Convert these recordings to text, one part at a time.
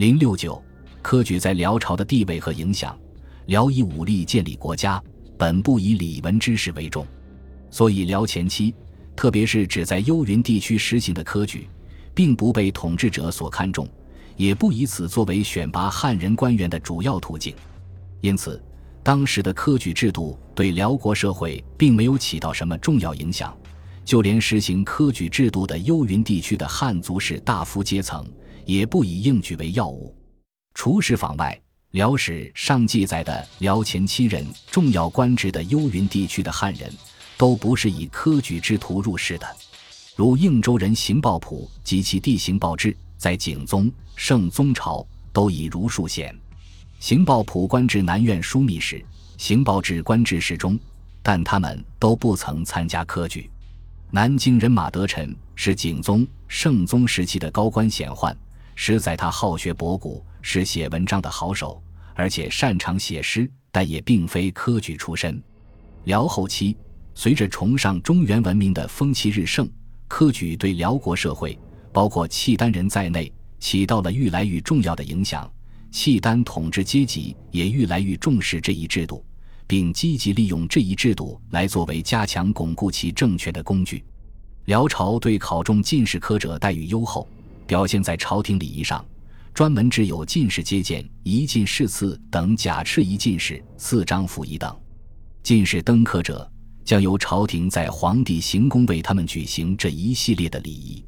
零六九，科举在辽朝的地位和影响。辽以武力建立国家，本不以礼文知识为重，所以辽前期，特别是只在幽云地区实行的科举，并不被统治者所看重，也不以此作为选拔汉人官员的主要途径。因此，当时的科举制度对辽国社会并没有起到什么重要影响。就连实行科举制度的幽云地区的汉族士大夫阶层，也不以应举为要务。除石访外，辽史上记载的辽前七任重要官职的幽云地区的汉人，都不是以科举之徒入仕的。如应州人邢抱朴及其弟邢抱之，在景宗、圣宗朝都以儒术显。邢抱朴官至南院枢密使，邢抱之官至侍中，但他们都不曾参加科举。南京人马德臣是景宗、圣宗时期的高官显宦，实在他好学博古，是写文章的好手，而且擅长写诗，但也并非科举出身。辽后期，随着崇尚中原文明的风气日盛，科举对辽国社会，包括契丹人在内，起到了愈来愈重要的影响。契丹统治阶级也愈来愈重视这一制度。并积极利用这一制度来作为加强巩固其政权的工具。辽朝对考中进士科者待遇优厚，表现在朝廷礼仪上，专门制有进士接见、一进士次等假敕一进士、四张符仪等。进士登科者，将由朝廷在皇帝行宫为他们举行这一系列的礼仪。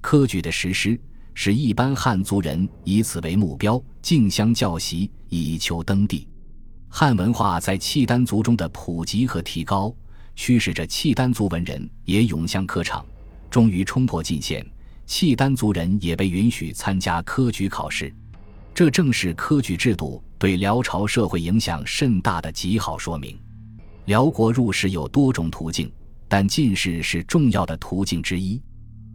科举的实施，使一般汉族人以此为目标，竞相教习，以求登第。汉文化在契丹族中的普及和提高，驱使着契丹族文人也涌向科场，终于冲破禁限，契丹族人也被允许参加科举考试。这正是科举制度对辽朝社会影响甚大的极好说明。辽国入仕有多种途径，但进士是重要的途径之一。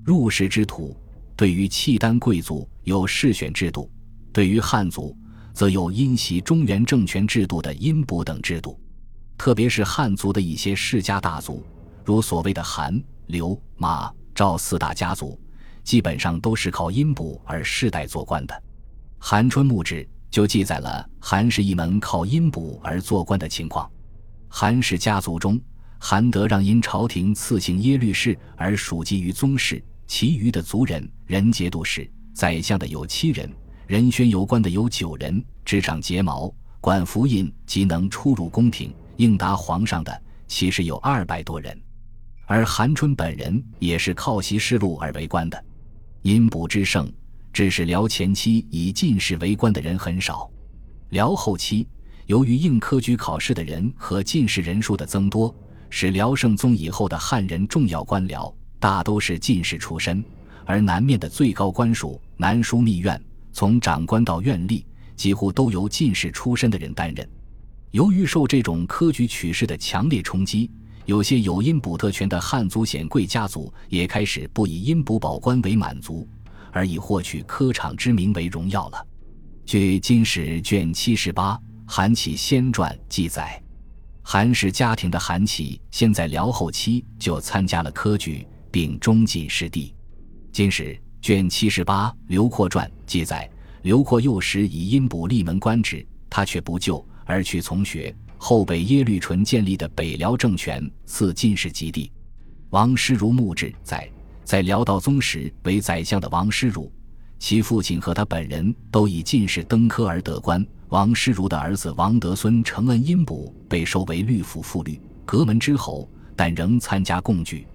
入仕之途，对于契丹贵族有试选制度，对于汉族。则有因袭中原政权制度的阴补等制度，特别是汉族的一些世家大族，如所谓的韩、刘、马、赵四大家族，基本上都是靠阴补而世代做官的。《韩春墓志》就记载了韩氏一门靠阴补而做官的情况。韩氏家族中，韩德让因朝廷赐姓耶律氏而属籍于宗室，其余的族人人节度使、宰相的有七人。人宣有关的有九人，执掌睫毛、管符印及能出入宫廷应答皇上的，其实有二百多人。而韩春本人也是靠袭仕禄而为官的。阴补之盛，致使辽前期以进士为官的人很少。辽后期，由于应科举考试的人和进士人数的增多，使辽圣宗以后的汉人重要官僚大都是进士出身，而南面的最高官署南枢密院。从长官到院吏，几乎都由进士出身的人担任。由于受这种科举取士的强烈冲击，有些有阴补特权的汉族显贵家族也开始不以阴补保官为满足，而以获取科场之名为荣耀了。据《金史》卷七十八《韩启先传》记载，韩氏家庭的韩启先在辽后期就参加了科举，并中进士第。《金史》卷七十八《刘括传》。记载，刘括幼时以阴补立门官职，他却不就，而去从学。后被耶律淳建立的北辽政权赐进士及第。王师如墓志在，在辽道宗时为宰相的王师如，其父亲和他本人都以进士登科而得官。王师如的儿子王德孙承恩阴补，被收为律府副律、阁门之侯，但仍参加贡举。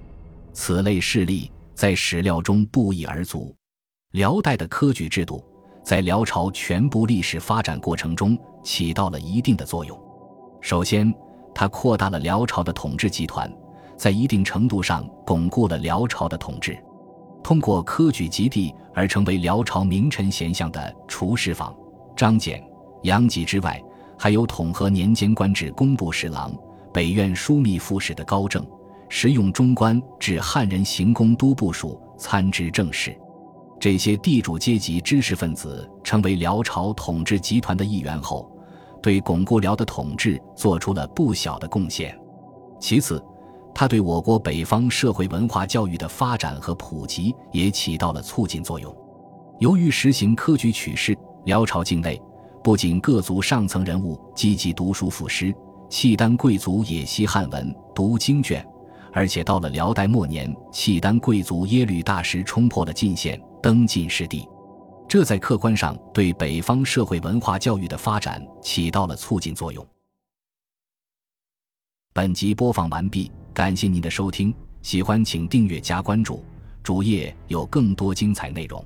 此类事例在史料中不一而足。辽代的科举制度在辽朝全部历史发展过程中起到了一定的作用。首先，它扩大了辽朝的统治集团，在一定程度上巩固了辽朝的统治。通过科举及第而成为辽朝名臣贤相的除世坊、张俭、杨吉之外，还有统和年间官至工部侍郎、北院枢密副使的高正，时用中官至汉人行宫都部署参知政事。这些地主阶级知识分子成为辽朝统治集团的一员后，对巩固辽的统治做出了不小的贡献。其次，他对我国北方社会文化教育的发展和普及也起到了促进作用。由于实行科举取士，辽朝境内，不仅各族上层人物积极读书赋诗，契丹贵族也习汉文、读经卷，而且到了辽代末年，契丹贵族耶律大石冲破了禁限，登进士第，这在客观上对北方社会文化教育的发展起到了促进作用。本集播放完毕，感谢您的收听，喜欢请订阅加关注，主页有更多精彩内容。